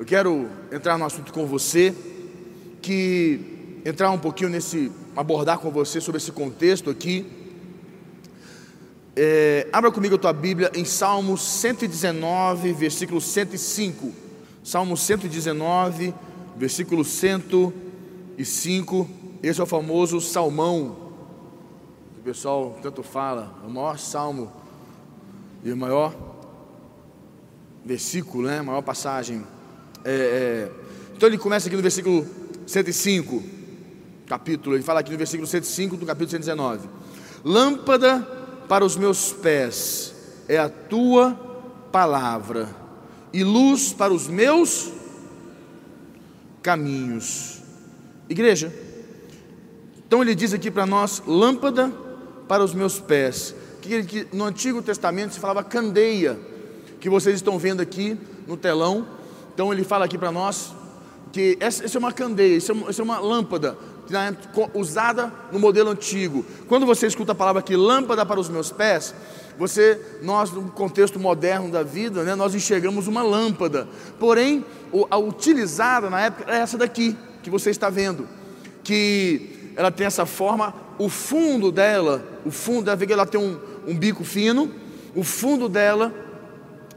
Eu quero entrar no assunto com você, que entrar um pouquinho nesse, abordar com você sobre esse contexto aqui. É, abra comigo a tua Bíblia em Salmo 119, versículo 105. Salmo 119, versículo 105. Esse é o famoso salmão. O pessoal tanto fala, é o maior salmo e o maior versículo, né? A maior passagem é, é, então ele começa aqui no versículo 105, capítulo, ele fala aqui no versículo 105 do capítulo 119: Lâmpada para os meus pés é a tua palavra, e luz para os meus caminhos. Igreja, então ele diz aqui para nós: lâmpada para os meus pés. Que no Antigo Testamento se falava candeia, que vocês estão vendo aqui no telão então ele fala aqui para nós que essa, essa, é uma candeia, essa é é uma lâmpada né, usada no modelo antigo. Quando você escuta a palavra aqui, lâmpada para os meus pés, você, nós no contexto moderno da vida, né, nós enxergamos uma lâmpada. Porém, a utilizada na época é essa daqui que você está vendo, que ela tem essa forma, o fundo dela, o fundo dela, ela tem um, um bico fino, o fundo dela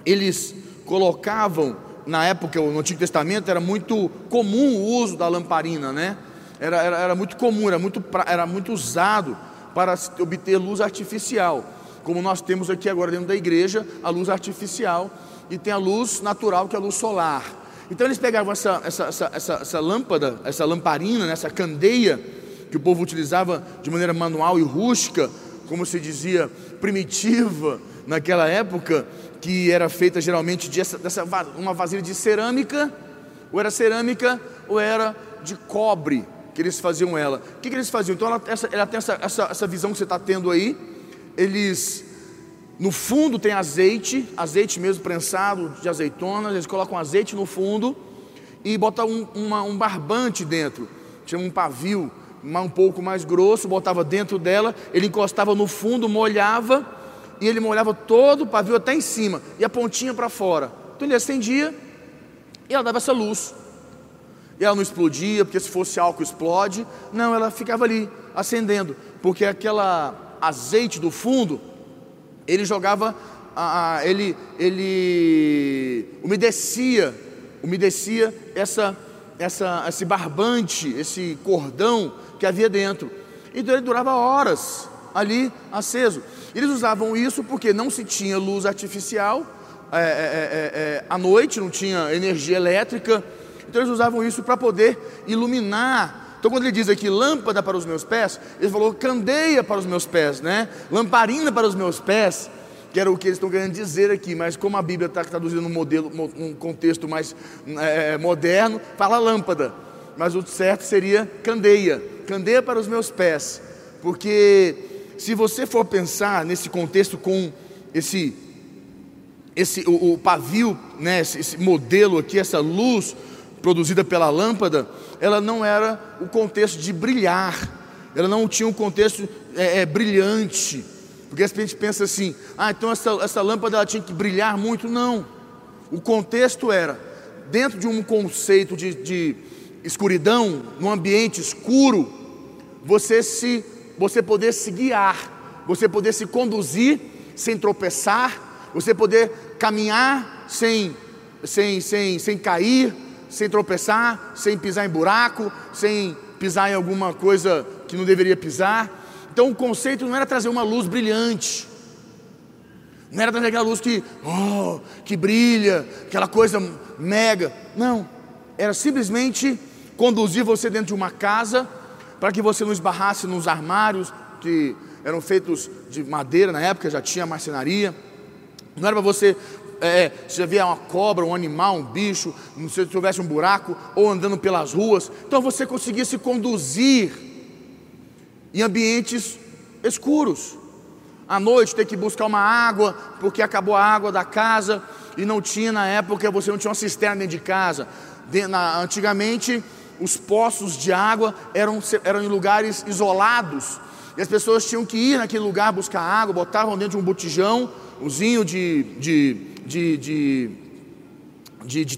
eles colocavam na época, no Antigo Testamento, era muito comum o uso da lamparina, né? Era, era, era muito comum, era muito, era muito usado para obter luz artificial, como nós temos aqui agora dentro da igreja, a luz artificial, e tem a luz natural, que é a luz solar. Então eles pegavam essa, essa, essa, essa, essa lâmpada, essa lamparina, né, essa candeia, que o povo utilizava de maneira manual e rústica, como se dizia, primitiva naquela época, que era feita geralmente dessa, dessa uma vasilha de cerâmica, ou era cerâmica ou era de cobre que eles faziam ela. O que, que eles faziam? Então ela, essa, ela tem essa, essa, essa visão que você está tendo aí. Eles no fundo tem azeite, azeite mesmo prensado de azeitonas, eles colocam azeite no fundo e botam um, uma, um barbante dentro, chama um pavio, um pouco mais grosso, botava dentro dela, ele encostava no fundo, molhava e ele molhava todo o pavio até em cima e a pontinha para fora. Então ele acendia e ela dava essa luz. E ela não explodia, porque se fosse álcool explode. Não, ela ficava ali acendendo, porque aquela azeite do fundo, ele jogava, ele, ele umedecia, umedecia essa, essa, esse barbante, esse cordão que havia dentro. Então ele durava horas ali aceso. Eles usavam isso porque não se tinha luz artificial é, é, é, é, à noite, não tinha energia elétrica, então eles usavam isso para poder iluminar. Então, quando ele diz aqui lâmpada para os meus pés, ele falou candeia para os meus pés, né? Lamparina para os meus pés, que era o que eles estão querendo dizer aqui, mas como a Bíblia está traduzindo num modelo, num contexto mais é, moderno, fala lâmpada, mas o certo seria candeia, candeia para os meus pés, porque se você for pensar nesse contexto com esse esse o, o pavio, né, esse, esse, modelo aqui, essa luz produzida pela lâmpada, ela não era o contexto de brilhar, ela não tinha um contexto é, é, brilhante, porque a gente pensa assim, ah, então essa, essa lâmpada ela tinha que brilhar muito, não. O contexto era dentro de um conceito de, de escuridão, num ambiente escuro, você se você poder se guiar, você poder se conduzir sem tropeçar, você poder caminhar sem, sem, sem, sem cair, sem tropeçar, sem pisar em buraco, sem pisar em alguma coisa que não deveria pisar. Então o conceito não era trazer uma luz brilhante, não era trazer aquela luz que, oh, que brilha, aquela coisa mega. Não, era simplesmente conduzir você dentro de uma casa para que você não esbarrasse nos armários que eram feitos de madeira na época, já tinha marcenaria. Não era para você, é, se havia uma cobra, um animal, um bicho, se tivesse um buraco, ou andando pelas ruas. Então você conseguia se conduzir em ambientes escuros. À noite ter que buscar uma água, porque acabou a água da casa e não tinha na época, você não tinha uma cisterna dentro de casa. De, na, antigamente os poços de água eram, eram em lugares isolados, e as pessoas tinham que ir naquele lugar buscar água, botavam dentro de um botijão, umzinho de, de, de, de de, de,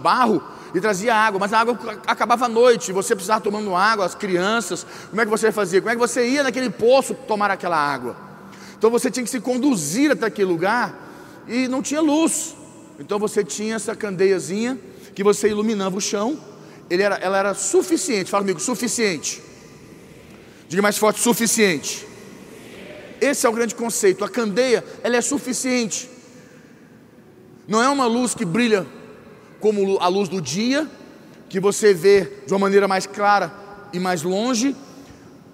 barro e trazia água, mas a água acabava à noite, você precisava tomando água, as crianças, como é que você fazia? Como é que você ia naquele poço tomar aquela água? Então você tinha que se conduzir até aquele lugar e não tinha luz. Então você tinha essa candeiazinha que você iluminava o chão, ele era, ela era suficiente, fala comigo, suficiente. Diga mais forte, suficiente. Esse é o grande conceito. A candeia, ela é suficiente. Não é uma luz que brilha como a luz do dia, que você vê de uma maneira mais clara e mais longe,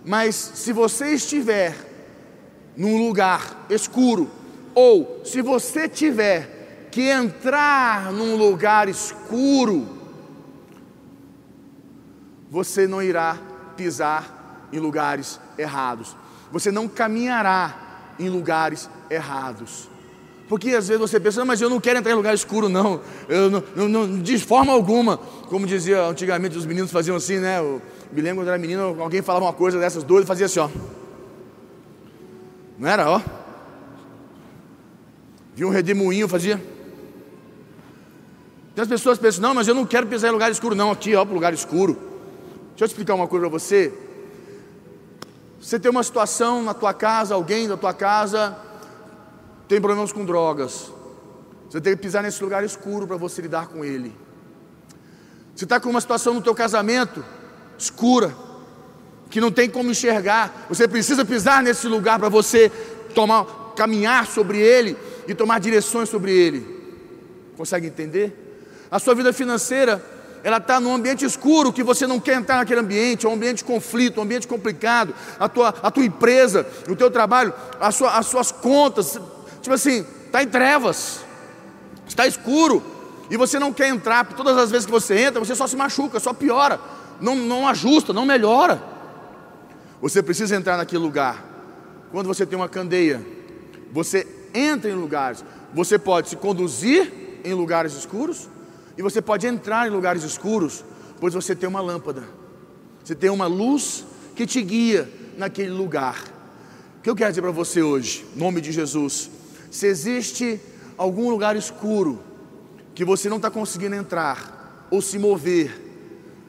mas se você estiver num lugar escuro, ou se você tiver que entrar num lugar escuro, você não irá pisar em lugares errados, você não caminhará em lugares errados. Porque às vezes você pensa, mas eu não quero entrar em lugar escuro, não. Eu não, não, não de forma alguma. Como dizia antigamente, os meninos faziam assim, né? Eu me lembro quando era menino, alguém falava uma coisa dessas doidas, fazia assim, ó. Não era, ó? Via um redemoinho, fazia. Tem as pessoas pensam, não, mas eu não quero pisar em lugar escuro, não. Aqui, ó, para lugar escuro. Deixa eu explicar uma coisa para você. Você tem uma situação na tua casa, alguém da tua casa tem problemas com drogas. Você tem que pisar nesse lugar escuro para você lidar com ele. Você está com uma situação no teu casamento escura, que não tem como enxergar. Você precisa pisar nesse lugar para você tomar, caminhar sobre ele e tomar direções sobre ele. Consegue entender? A sua vida financeira, ela está num ambiente escuro que você não quer entrar naquele ambiente, é um ambiente de conflito, um ambiente complicado. A tua, a tua empresa, o teu trabalho, a sua, as suas contas, Tipo assim, está em trevas, está escuro, e você não quer entrar, todas as vezes que você entra, você só se machuca, só piora, não, não ajusta, não melhora. Você precisa entrar naquele lugar. Quando você tem uma candeia, você entra em lugares, você pode se conduzir em lugares escuros, e você pode entrar em lugares escuros, pois você tem uma lâmpada, você tem uma luz que te guia naquele lugar. O que eu quero dizer para você hoje, em nome de Jesus, se existe algum lugar escuro que você não está conseguindo entrar ou se mover,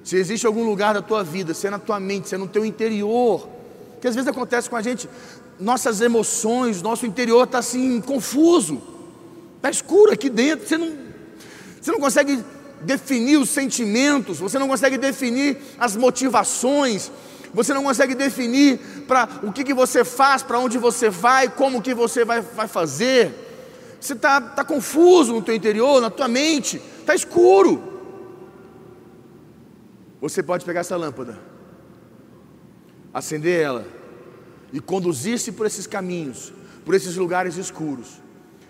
se existe algum lugar da tua vida, se é na tua mente, se é no teu interior, que às vezes acontece com a gente, nossas emoções, nosso interior está assim confuso, está escuro aqui dentro, você não, você não consegue definir os sentimentos, você não consegue definir as motivações, você não consegue definir para o que, que você faz, para onde você vai, como que você vai, vai fazer. Você está tá confuso no teu interior, na tua mente, está escuro. Você pode pegar essa lâmpada, acender ela e conduzir-se por esses caminhos, por esses lugares escuros.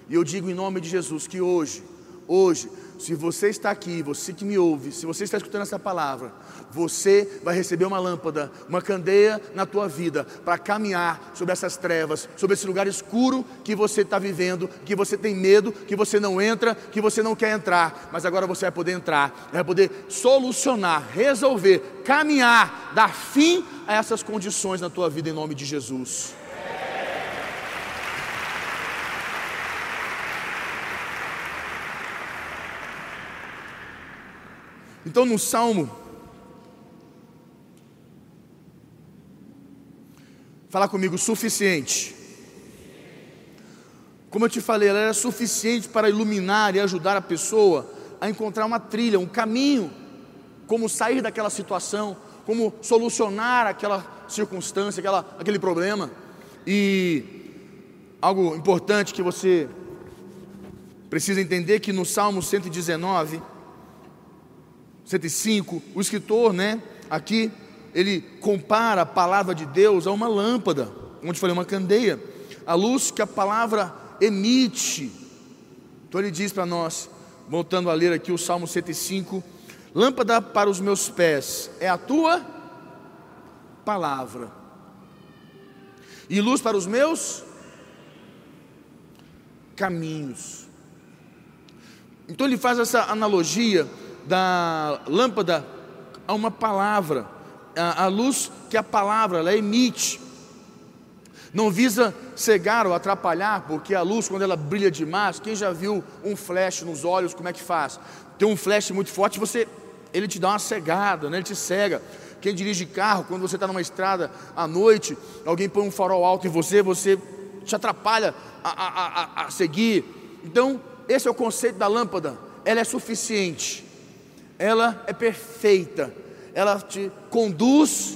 E eu digo em nome de Jesus que hoje, hoje, se você está aqui, você que me ouve, se você está escutando essa palavra, você vai receber uma lâmpada, uma candeia na tua vida para caminhar sobre essas trevas, sobre esse lugar escuro que você está vivendo, que você tem medo, que você não entra, que você não quer entrar, mas agora você vai poder entrar, vai poder solucionar, resolver, caminhar, dar fim a essas condições na tua vida em nome de Jesus. Então no Salmo, fala comigo, suficiente. Como eu te falei, ela era suficiente para iluminar e ajudar a pessoa a encontrar uma trilha, um caminho, como sair daquela situação, como solucionar aquela circunstância, aquela, aquele problema. E algo importante que você precisa entender que no Salmo 119, 105, o escritor, né, aqui, ele compara a palavra de Deus a uma lâmpada, onde falei uma candeia, a luz que a palavra emite. Então ele diz para nós, voltando a ler aqui o Salmo 105, lâmpada para os meus pés é a tua palavra, e luz para os meus caminhos. Então ele faz essa analogia da lâmpada a uma palavra, a, a luz que a palavra ela emite. Não visa cegar ou atrapalhar, porque a luz, quando ela brilha demais, quem já viu um flash nos olhos, como é que faz? Tem um flash muito forte, você, ele te dá uma cegada, né? ele te cega. Quem dirige carro, quando você está numa estrada à noite, alguém põe um farol alto em você, você te atrapalha a, a, a, a seguir. Então, esse é o conceito da lâmpada. Ela é suficiente, ela é perfeita, ela te conduz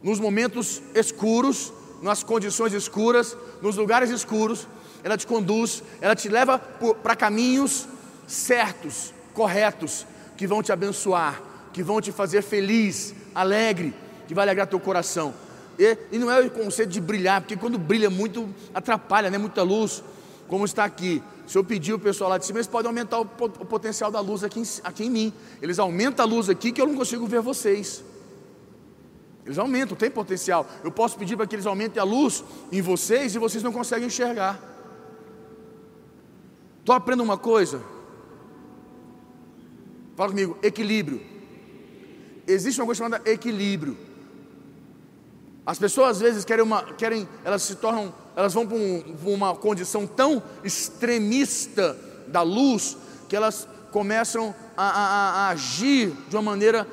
nos momentos escuros, nas condições escuras, nos lugares escuros, ela te conduz, ela te leva para caminhos certos, corretos, que vão te abençoar, que vão te fazer feliz, alegre, que vai alegrar teu coração. E, e não é o conceito de brilhar, porque quando brilha muito atrapalha, né? Muita luz, como está aqui. Se eu pedir o pessoal lá de cima, eles podem aumentar o, o potencial da luz aqui em, aqui em mim. Eles aumentam a luz aqui que eu não consigo ver vocês. Eles aumentam, tem potencial. Eu posso pedir para que eles aumentem a luz em vocês e vocês não conseguem enxergar. Estou aprendendo uma coisa. Fala comigo, equilíbrio. Existe uma coisa chamada equilíbrio. As pessoas às vezes querem uma, querem, elas se tornam, elas vão para um, uma condição tão extremista da luz que elas começam a, a, a agir de uma maneira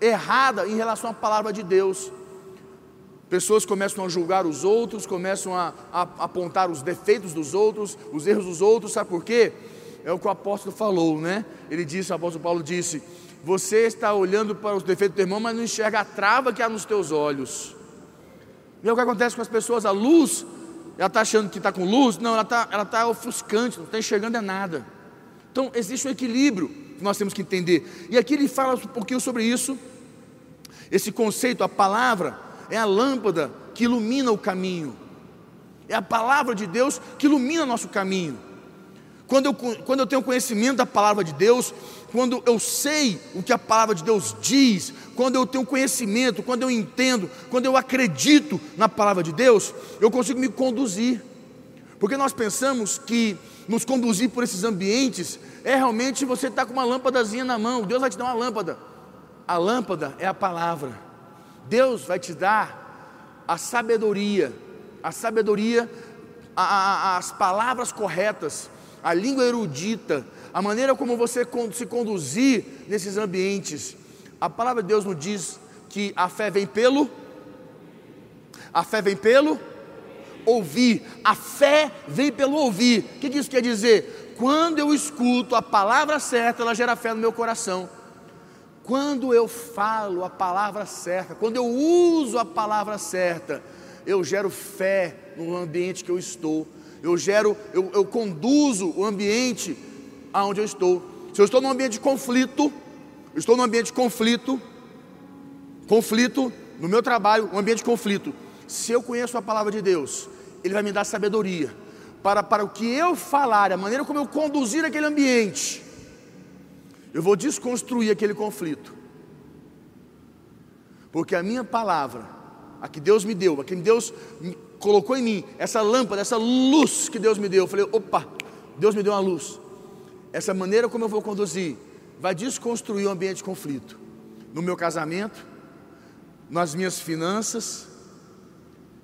errada em relação à palavra de Deus. Pessoas começam a julgar os outros, começam a, a, apontar os defeitos dos outros, os erros dos outros, sabe por quê? É o que o apóstolo falou, né? Ele disse, o apóstolo Paulo disse: Você está olhando para os defeitos do irmão, mas não enxerga a trava que há nos teus olhos. E é o que acontece com as pessoas, a luz, ela está achando que está com luz, não, ela está ela tá ofuscante, não está enxergando é nada. Então existe um equilíbrio que nós temos que entender. E aqui ele fala um pouquinho sobre isso, esse conceito, a palavra é a lâmpada que ilumina o caminho. É a palavra de Deus que ilumina nosso caminho. Quando eu, quando eu tenho conhecimento da palavra de Deus, quando eu sei o que a palavra de Deus diz, quando eu tenho conhecimento, quando eu entendo, quando eu acredito na palavra de Deus, eu consigo me conduzir. Porque nós pensamos que nos conduzir por esses ambientes é realmente você estar tá com uma lâmpadazinha na mão, Deus vai te dar uma lâmpada. A lâmpada é a palavra. Deus vai te dar a sabedoria, a sabedoria, a, a, as palavras corretas, a língua erudita, a maneira como você se conduzir nesses ambientes. A palavra de Deus nos diz que a fé vem pelo, a fé vem pelo ouvir, a fé vem pelo ouvir. O que isso quer dizer? Quando eu escuto a palavra certa, ela gera fé no meu coração. Quando eu falo a palavra certa, quando eu uso a palavra certa, eu gero fé no ambiente que eu estou, eu gero, eu, eu conduzo o ambiente aonde eu estou. Se eu estou num ambiente de conflito, estou num ambiente de conflito, conflito no meu trabalho, um ambiente de conflito. Se eu conheço a palavra de Deus, Ele vai me dar sabedoria para, para o que eu falar, a maneira como eu conduzir aquele ambiente eu vou desconstruir aquele conflito. Porque a minha palavra, a que Deus me deu, a que Deus colocou em mim, essa lâmpada, essa luz que Deus me deu, eu falei: opa, Deus me deu uma luz. Essa maneira como eu vou conduzir vai desconstruir o ambiente de conflito. No meu casamento, nas minhas finanças,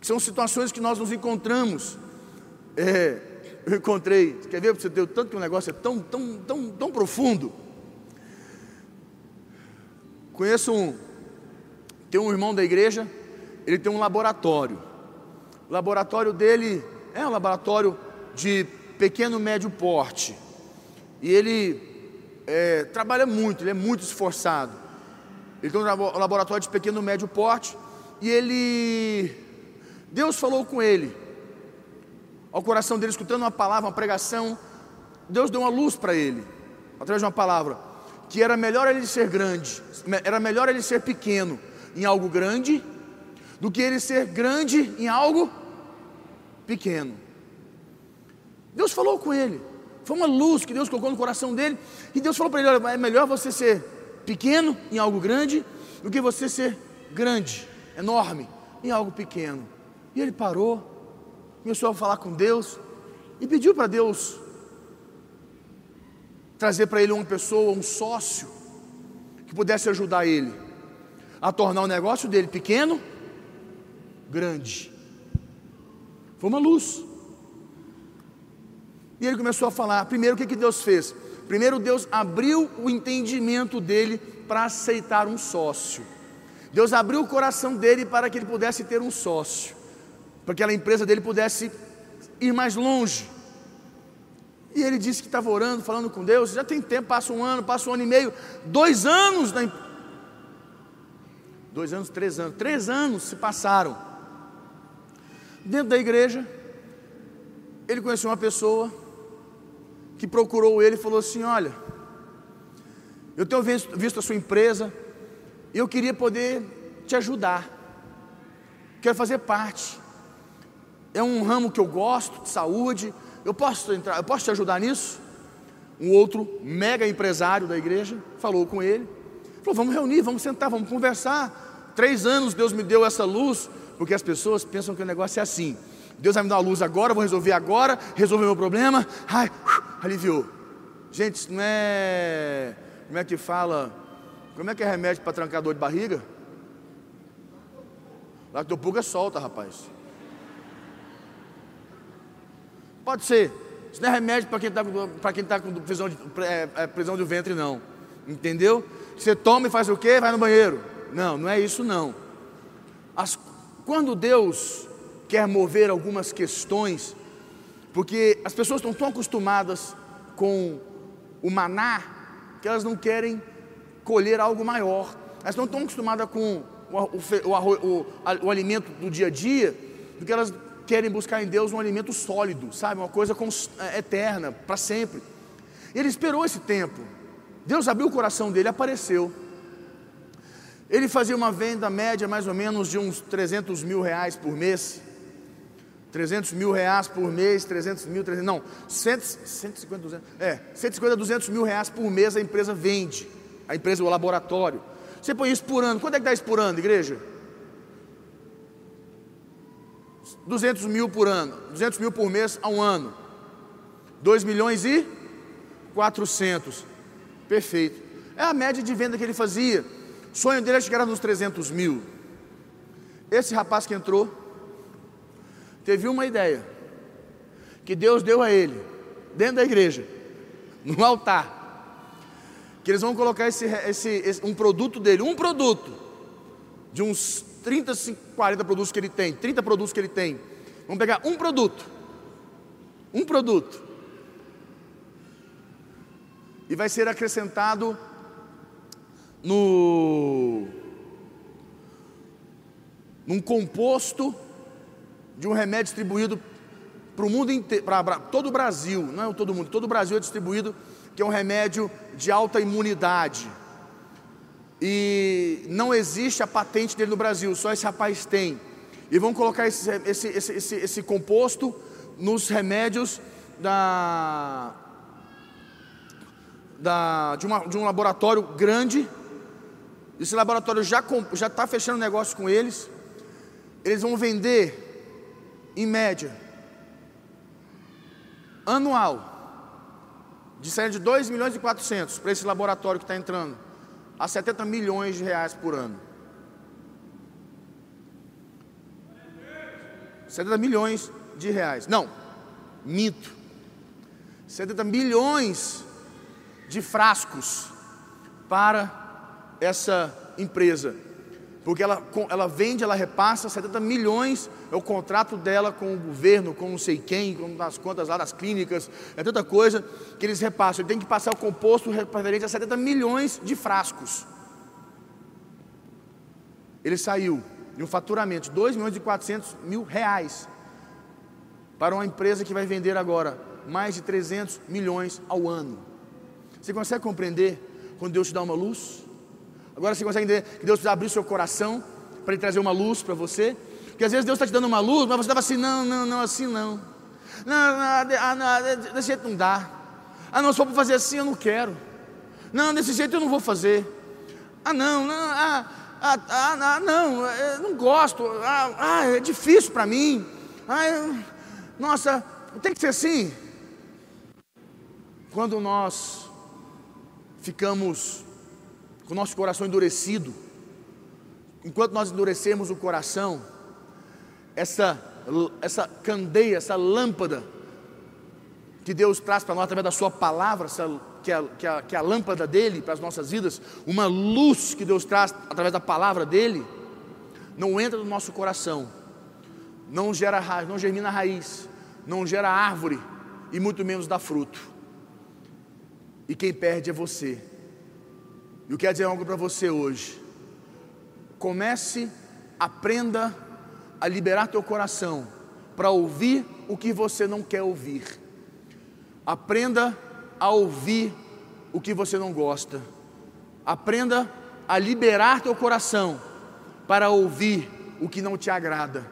que são situações que nós nos encontramos. É, eu encontrei, quer ver você ter o tanto que o negócio é tão, tão, tão, tão profundo. Conheço um, tem um irmão da igreja, ele tem um laboratório. O laboratório dele é um laboratório de pequeno médio porte. E ele é, trabalha muito, ele é muito esforçado. Ele tem um laboratório de pequeno médio porte. E ele. Deus falou com ele. Ao coração dele, escutando uma palavra, uma pregação. Deus deu uma luz para ele, através de uma palavra que era melhor ele ser grande, era melhor ele ser pequeno em algo grande, do que ele ser grande em algo pequeno. Deus falou com ele, foi uma luz que Deus colocou no coração dele, e Deus falou para ele: olha, é melhor você ser pequeno em algo grande, do que você ser grande, enorme, em algo pequeno. E ele parou, começou a falar com Deus, e pediu para Deus trazer para ele uma pessoa, um sócio, que pudesse ajudar ele a tornar o negócio dele pequeno, grande. Foi uma luz. E ele começou a falar. Primeiro, o que, que Deus fez? Primeiro, Deus abriu o entendimento dele para aceitar um sócio. Deus abriu o coração dele para que ele pudesse ter um sócio, para que a empresa dele pudesse ir mais longe. E ele disse que estava orando, falando com Deus. Já tem tempo, passa um ano, passa um ano e meio, dois anos na Dois anos, três anos, três anos se passaram. Dentro da igreja, ele conheceu uma pessoa que procurou ele e falou assim: Olha, eu tenho visto, a sua empresa eu queria poder te ajudar, quero fazer parte. É um ramo que eu gosto, de saúde. Eu posso entrar, eu posso te ajudar nisso? Um outro mega empresário da igreja falou com ele, falou: Vamos reunir, vamos sentar, vamos conversar. Três anos Deus me deu essa luz, porque as pessoas pensam que o negócio é assim. Deus vai me dar uma luz agora, vou resolver agora, resolver meu problema, ai, aliviou. Gente, não é. Como é que fala? Como é que é remédio para trancar dor de barriga? Lactopulga solta, rapaz. Pode ser. Isso não é remédio para quem está quem tá com prisão de, é, é, prisão de ventre, não. Entendeu? Você toma e faz o quê? Vai no banheiro. Não, não é isso não. As, quando Deus quer mover algumas questões, porque as pessoas estão tão acostumadas com o maná que elas não querem colher algo maior. Elas não estão acostumadas com o, o, o, o, alimento do dia a dia, porque elas querem buscar em Deus um alimento sólido, sabe? Uma coisa é, eterna, para sempre. Ele esperou esse tempo. Deus abriu o coração dele, apareceu. Ele fazia uma venda média mais ou menos de uns 300 mil reais por mês. 300 mil reais por mês, 300 mil, 300, não, 100, 150, 200, é, 150, 200 mil reais por mês a empresa vende, a empresa, o laboratório. Você põe isso por ano, quanto é que dá isso por ano, igreja? 200 mil por ano, 200 mil por mês a um ano, 2 milhões e 400, perfeito, é a média de venda que ele fazia, o sonho dele é chegar nos 300 mil. Esse rapaz que entrou, teve uma ideia, que Deus deu a ele, dentro da igreja, no altar, que eles vão colocar esse, esse, esse, um produto dele, um produto, de uns 30, 40 produtos que ele tem, 30 produtos que ele tem, vamos pegar um produto, um produto, e vai ser acrescentado no num composto de um remédio distribuído para o mundo inteiro, para todo o Brasil, não é todo mundo, todo o Brasil é distribuído, que é um remédio de alta imunidade. E não existe a patente dele no Brasil, só esse rapaz tem. E vão colocar esse, esse, esse, esse, esse composto nos remédios da, da, de, uma, de um laboratório grande esse laboratório já já está fechando negócio com eles. Eles vão vender, em média, anual, de sair de 2 milhões e 400 para esse laboratório que está entrando, a 70 milhões de reais por ano. 70 milhões de reais. Não, minto. 70 milhões de frascos para essa empresa, porque ela, ela vende, ela repassa 70 milhões, é o contrato dela com o governo, com não sei quem, com as contas lá das clínicas, é tanta coisa que eles repassam. Ele tem que passar o composto referente a 70 milhões de frascos. Ele saiu de um faturamento de 2 milhões e 400 mil reais para uma empresa que vai vender agora mais de 300 milhões ao ano. Você consegue compreender quando Deus te dá uma luz? Agora você consegue entender que Deus precisa abrir seu coração para ele trazer uma luz para você? Porque às vezes Deus está te dando uma luz, mas você estava assim, não, não, não, assim não. Não, não, não, desse jeito não dá. Ah, não, se for para fazer assim, eu não quero. Não, desse jeito eu não vou fazer. Ah, não, não, ah, ah, ah, ah não, eu não gosto. Ah, ah é difícil para mim. Ah, eu, nossa, tem que ser assim. Quando nós ficamos com o nosso coração endurecido, enquanto nós endurecemos o coração, essa essa candeia, essa lâmpada que Deus traz para nós através da Sua palavra, essa, que, é, que, é, que é a lâmpada dele para as nossas vidas, uma luz que Deus traz através da palavra dele, não entra no nosso coração, não gera raiz, não germina raiz, não gera árvore e muito menos dá fruto. E quem perde é você. Eu quero dizer algo para você hoje. Comece, aprenda a liberar teu coração para ouvir o que você não quer ouvir. Aprenda a ouvir o que você não gosta. Aprenda a liberar teu coração para ouvir o que não te agrada.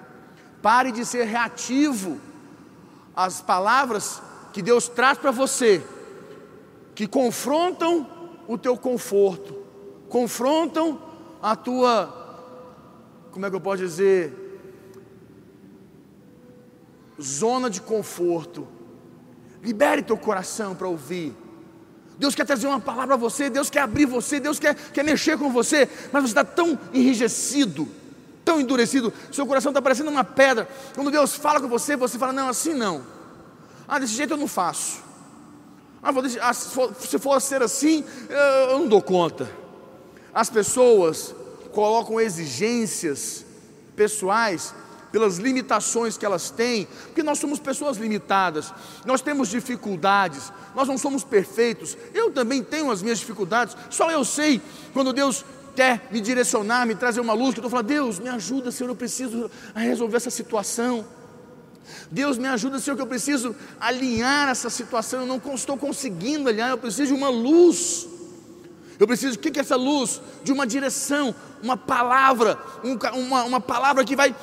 Pare de ser reativo às palavras que Deus traz para você, que confrontam o teu conforto, confrontam a tua, como é que eu posso dizer, zona de conforto. Libere teu coração para ouvir. Deus quer trazer uma palavra a você, Deus quer abrir você, Deus quer, quer mexer com você, mas você está tão enrijecido, tão endurecido, seu coração está parecendo uma pedra. Quando Deus fala com você, você fala: Não, assim não. Ah, desse jeito eu não faço. Ah, deixar, ah se, for, se for ser assim, eu não dou conta. As pessoas colocam exigências pessoais pelas limitações que elas têm, porque nós somos pessoas limitadas, nós temos dificuldades, nós não somos perfeitos. Eu também tenho as minhas dificuldades, só eu sei quando Deus quer me direcionar, me trazer uma luz, que eu estou falando, Deus, me ajuda, Senhor, eu preciso resolver essa situação. Deus me ajuda, Senhor, que eu preciso alinhar essa situação, eu não estou conseguindo alinhar, eu preciso de uma luz. Eu preciso, o que é essa luz? De uma direção, uma palavra, um, uma, uma palavra que vai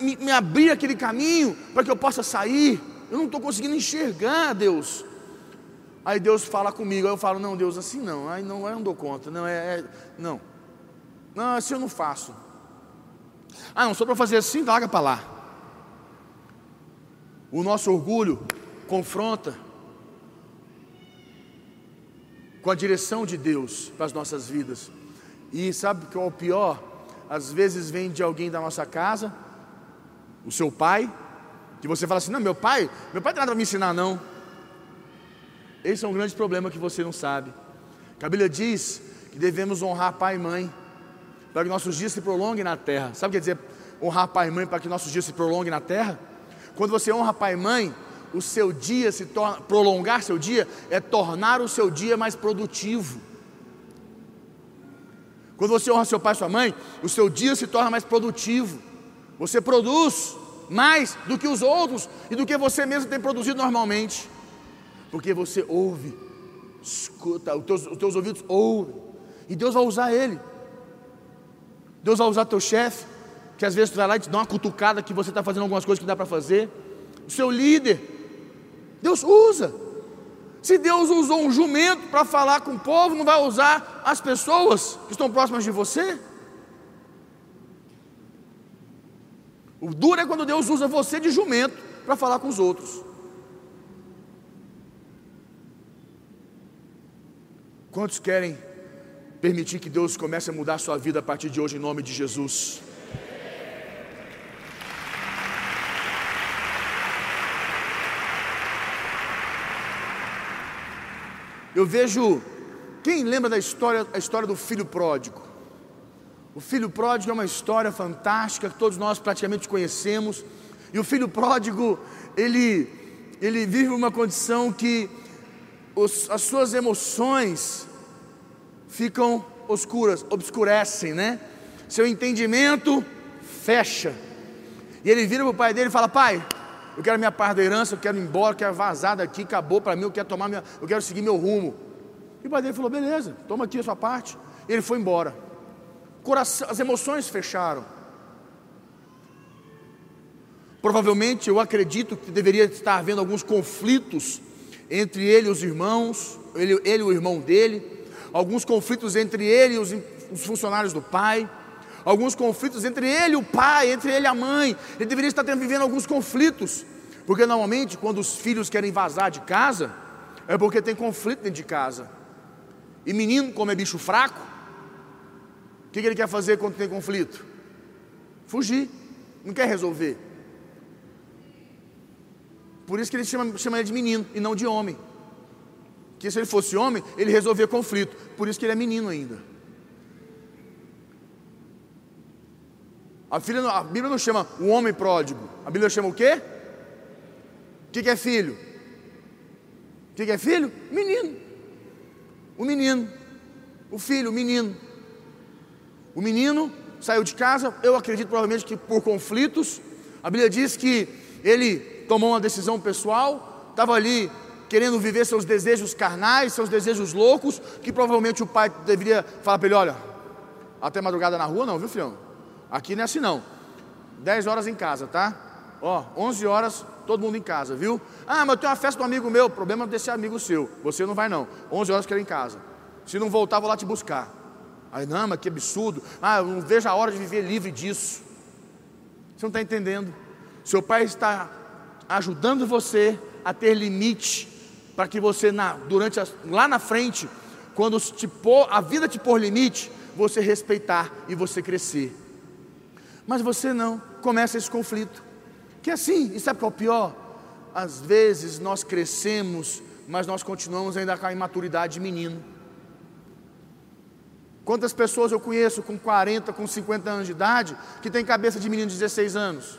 me, me abrir aquele caminho para que eu possa sair. Eu não estou conseguindo enxergar, Deus. Aí Deus fala comigo, aí eu falo, não, Deus, assim não, aí não, eu não dou conta, não, é, é não, não, assim eu não faço. Ah, não, só para fazer assim, larga para lá. O nosso orgulho confronta com a direção de Deus para as nossas vidas. E sabe que é o pior? Às vezes vem de alguém da nossa casa, o seu pai, que você fala assim: não, meu pai, meu pai não tem nada para me ensinar, não. Esse é um grande problema que você não sabe. A Bíblia diz que devemos honrar pai e mãe, para que nossos dias se prolonguem na terra. Sabe o que quer dizer honrar pai e mãe para que nossos dias se prolonguem na terra? Quando você honra pai e mãe, o seu dia se torna, prolongar seu dia é tornar o seu dia mais produtivo. Quando você honra seu pai e sua mãe, o seu dia se torna mais produtivo. Você produz mais do que os outros e do que você mesmo tem produzido normalmente, porque você ouve, escuta, os teus, os teus ouvidos ouvem, e Deus vai usar ele. Deus vai usar teu chefe, que às vezes tu vai lá e te dá uma cutucada que você está fazendo algumas coisas que dá para fazer. O seu líder, Deus usa. Se Deus usou um jumento para falar com o povo, não vai usar as pessoas que estão próximas de você? O duro é quando Deus usa você de jumento para falar com os outros. Quantos querem permitir que Deus comece a mudar a sua vida a partir de hoje em nome de Jesus? Eu vejo, quem lembra da história, a história do filho pródigo? O filho pródigo é uma história fantástica que todos nós praticamente conhecemos. E o filho pródigo, ele, ele vive uma condição que os, as suas emoções ficam oscuras, obscurecem, né? Seu entendimento fecha. E ele vira para o pai dele e fala: Pai, eu quero minha parte da herança, eu quero ir embora, eu quero vazar daqui, acabou para mim, eu quero tomar minha, eu quero seguir meu rumo. E o pai dele falou: Beleza, toma aqui a sua parte. E ele foi embora coração, as emoções fecharam. Provavelmente eu acredito que deveria estar havendo alguns conflitos entre ele e os irmãos, ele, e o irmão dele, alguns conflitos entre ele e os, os funcionários do pai, alguns conflitos entre ele e o pai, entre ele e a mãe. Ele deveria estar vivendo alguns conflitos, porque normalmente quando os filhos querem vazar de casa, é porque tem conflito dentro de casa. E menino, como é bicho fraco, o que ele quer fazer quando tem conflito? Fugir, não quer resolver. Por isso que ele chama, chama ele de menino e não de homem. Que se ele fosse homem, ele resolvia conflito. Por isso que ele é menino ainda. A, filha, a Bíblia não chama o homem pródigo. A Bíblia chama o quê? O que, que é filho? O que, que é filho? Menino. O menino. O filho, o menino. O menino saiu de casa, eu acredito provavelmente que por conflitos. A Bíblia diz que ele tomou uma decisão pessoal, estava ali querendo viver seus desejos carnais, seus desejos loucos, que provavelmente o pai deveria falar para ele: olha, até madrugada na rua, não, viu, filhão? Aqui não é assim não. 10 horas em casa, tá? Ó, 11 horas, todo mundo em casa, viu? Ah, mas eu tenho uma festa do amigo meu, problema desse amigo seu. Você não vai não. 11 horas quero em casa. Se não voltar, vou lá te buscar. Aí, não, mas que absurdo. Ah, eu não vejo a hora de viver livre disso. Você não está entendendo. Seu pai está ajudando você a ter limite para que você na, durante a, lá na frente, quando te a vida te pôr limite, você respeitar e você crescer. Mas você não, começa esse conflito. Que é assim, e sabe qual é o pior? Às vezes nós crescemos, mas nós continuamos ainda com a imaturidade de menino. Quantas pessoas eu conheço com 40, com 50 anos de idade, que tem cabeça de menino de 16 anos?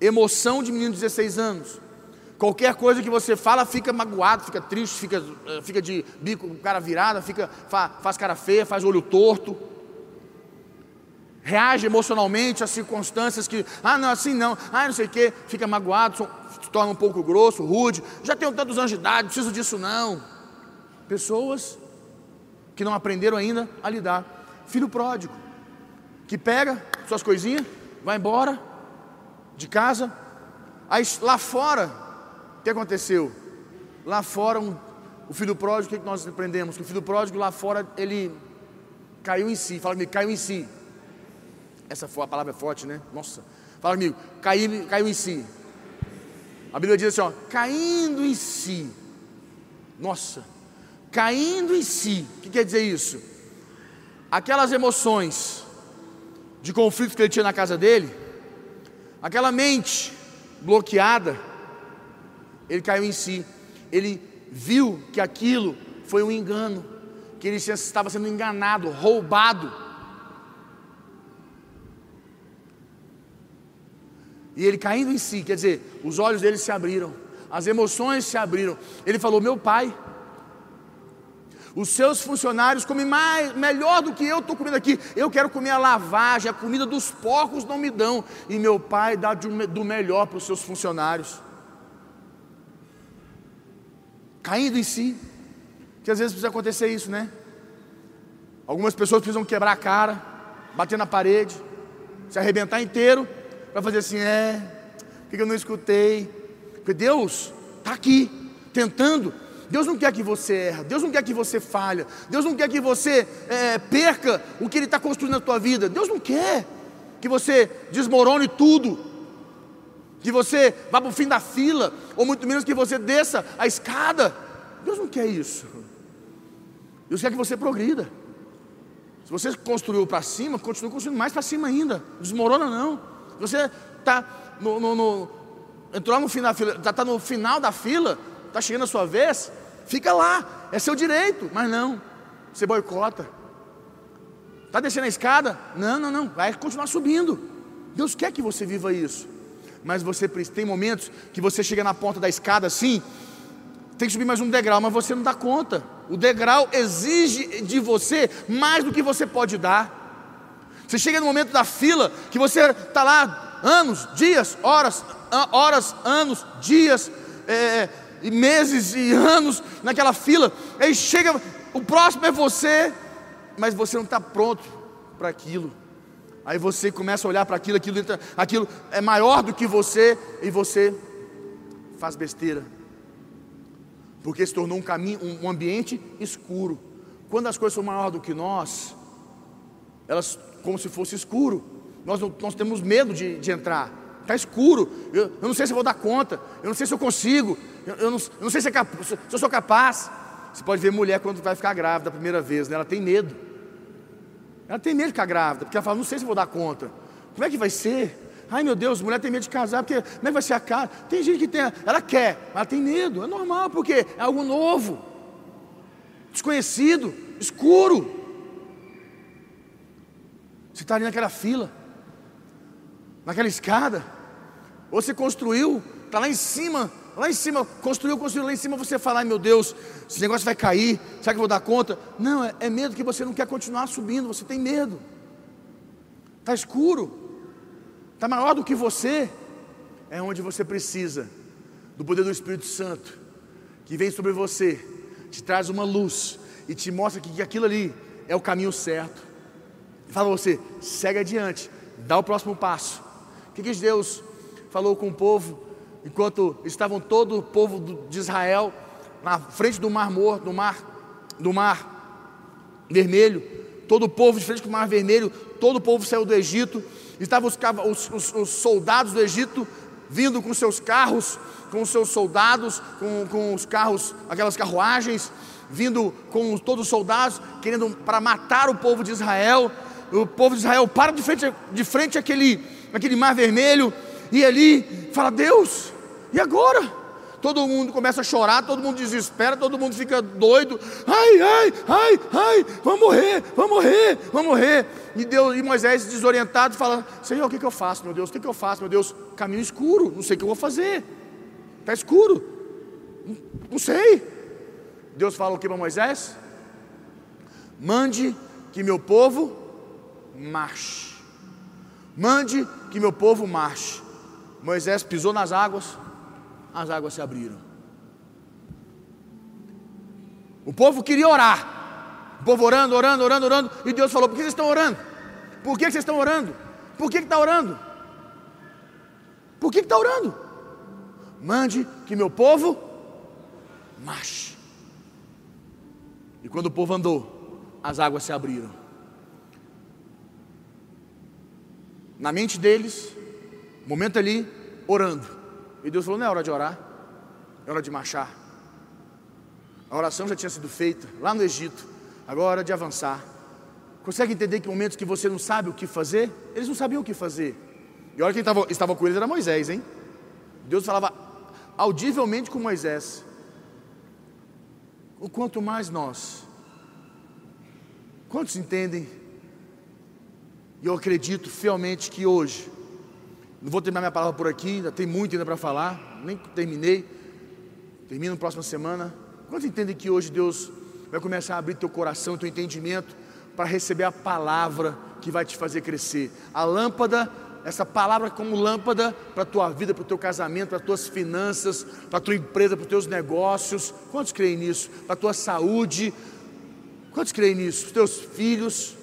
Emoção de menino de 16 anos. Qualquer coisa que você fala fica magoado, fica triste, fica, eh, fica de bico, cara virada, fica, faz cara feia, faz olho torto. Reage emocionalmente às circunstâncias que, ah, não, assim não, ah, não sei o que, fica magoado, se torna um pouco grosso, rude. Já tenho tantos anos de idade, não preciso disso não. Pessoas que não aprenderam ainda a lidar. Filho pródigo, que pega suas coisinhas, vai embora de casa, aí lá fora, o que aconteceu? Lá fora, um, o filho pródigo, o que nós aprendemos? Que o filho pródigo lá fora, ele caiu em si, fala comigo, caiu em si. Essa a palavra é forte, né? Nossa, fala comigo, caiu, caiu em si. A Bíblia diz assim, ó, caindo em si. Nossa, caindo em si. O que quer dizer isso? Aquelas emoções de conflitos que ele tinha na casa dele, aquela mente bloqueada, ele caiu em si. Ele viu que aquilo foi um engano, que ele estava sendo enganado, roubado. E ele caindo em si, quer dizer, os olhos dele se abriram, as emoções se abriram. Ele falou: Meu pai, os seus funcionários comem mais, melhor do que eu estou comendo aqui. Eu quero comer a lavagem, a comida dos porcos não me dão. E meu pai dá do melhor para os seus funcionários. Caindo em si. Que às vezes precisa acontecer isso, né? Algumas pessoas precisam quebrar a cara, bater na parede, se arrebentar inteiro, para fazer assim, é, porque eu não escutei. Porque Deus está aqui, tentando Deus não quer que você erre, Deus não quer que você falhe, Deus não quer que você é, perca o que Ele está construindo na tua vida. Deus não quer que você desmorone tudo, que você vá para o fim da fila, ou muito menos que você desça a escada. Deus não quer isso. Deus quer que você progrida. Se você construiu para cima, continue construindo mais para cima ainda. Desmorona não. Você está no, no, no, entrou no final da fila, está tá no final da fila, está chegando a sua vez, fica lá, é seu direito, mas não, você boicota. Está descendo a escada? Não, não, não, vai continuar subindo. Deus quer que você viva isso. Mas você tem momentos que você chega na ponta da escada assim, tem que subir mais um degrau, mas você não dá conta. O degrau exige de você mais do que você pode dar. Você chega no momento da fila que você está lá anos, dias, horas, horas, anos, dias, é, e meses e anos naquela fila, aí chega, o próximo é você, mas você não está pronto para aquilo. Aí você começa a olhar para aquilo, aquilo, aquilo é maior do que você, e você faz besteira, porque se tornou um caminho, um ambiente escuro. Quando as coisas são maiores do que nós, elas como se fosse escuro, nós, nós temos medo de, de entrar está escuro, eu, eu, não sei se vou dar conta, eu não sei se eu consigo, eu, eu, não, eu não, sei se, é se, eu sou capaz. Você pode ver mulher quando vai ficar grávida a primeira vez, né? ela tem medo. Ela tem medo de ficar grávida, porque ela fala, não sei se vou dar conta. Como é que vai ser? Ai meu Deus, mulher tem medo de casar, porque como é que vai ser a casa? Tem gente que tem, ela quer, mas ela tem medo, é normal, porque é algo novo, desconhecido, escuro. Você está ali naquela fila, naquela escada, ou você construiu, está lá em cima, lá em cima, construiu, construiu, lá em cima você fala, ai meu Deus, esse negócio vai cair, será que eu vou dar conta? Não, é, é medo que você não quer continuar subindo, você tem medo, está escuro está maior do que você, é onde você precisa do poder do Espírito Santo, que vem sobre você, te traz uma luz e te mostra que aquilo ali é o caminho certo. Fala você, segue adiante, dá o próximo passo. O que, que Deus falou com o povo enquanto estavam todo o povo de Israel na frente do mar morto, do mar, do mar vermelho, todo o povo de frente com o mar vermelho, todo o povo saiu do Egito estavam os, os, os, soldados do Egito vindo com seus carros, com seus soldados, com, com os carros, aquelas carruagens, vindo com todos os soldados, querendo para matar o povo de Israel. O povo de Israel para de frente, de frente àquele, àquele mar vermelho, e ali fala: Deus, e agora? todo mundo começa a chorar, todo mundo desespera, todo mundo fica doido. Ai, ai, ai, ai, vamos morrer, vamos morrer, vamos morrer. E Deus e Moisés desorientado fala: Senhor, o que, que eu faço, meu Deus? O que, que eu faço, meu Deus? Caminho escuro, não sei o que eu vou fazer. Está escuro. Não sei. Deus fala o que para Moisés? Mande que meu povo marche. Mande que meu povo marche. Moisés pisou nas águas, as águas se abriram. O povo queria orar. O povo orando, orando, orando, orando. E Deus falou: Por que vocês estão orando? Por que vocês estão orando? Por que está orando? Por que está orando? Mande que meu povo marche. E quando o povo andou, as águas se abriram. Na mente deles, momento ali, orando. E Deus falou: não é hora de orar, é hora de marchar. A oração já tinha sido feita lá no Egito, agora é hora de avançar. Consegue entender que momentos que você não sabe o que fazer? Eles não sabiam o que fazer. E olha quem estava, estava com eles era Moisés, hein? Deus falava audivelmente com Moisés. O quanto mais nós. Quantos entendem? E eu acredito fielmente que hoje não vou terminar minha palavra por aqui, ainda tem muito ainda para falar, nem terminei. Termino na próxima semana. Quantos entendem que hoje Deus vai começar a abrir teu coração, teu entendimento para receber a palavra que vai te fazer crescer? A lâmpada, essa palavra como lâmpada para a tua vida, para o teu casamento, para as tuas finanças, para a tua empresa, para os teus negócios. Quantos creem nisso? Para a tua saúde. Quantos creem nisso? Os teus filhos.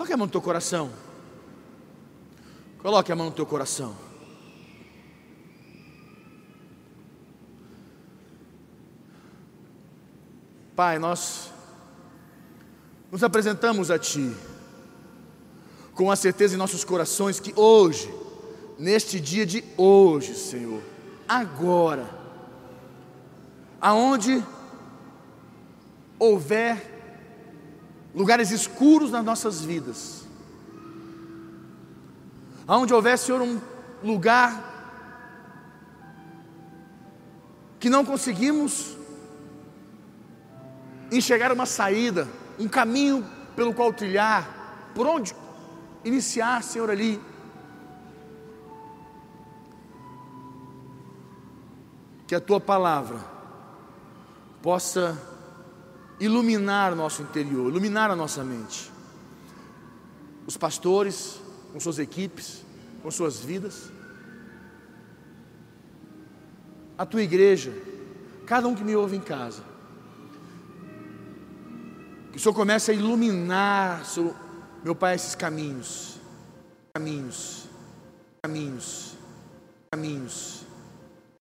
Coloque a mão no teu coração. Coloque a mão no teu coração. Pai, nós nos apresentamos a Ti com a certeza em nossos corações que hoje, neste dia de hoje, Senhor, agora, aonde houver lugares escuros nas nossas vidas, aonde houver, Senhor, um lugar que não conseguimos enxergar uma saída, um caminho pelo qual trilhar, por onde iniciar, Senhor, ali. Que a tua palavra possa iluminar nosso interior, iluminar a nossa mente. Os pastores, com suas equipes, com suas vidas. A tua igreja, cada um que me ouve em casa, que o Senhor comece a iluminar, meu Pai, esses caminhos, caminhos, caminhos, caminhos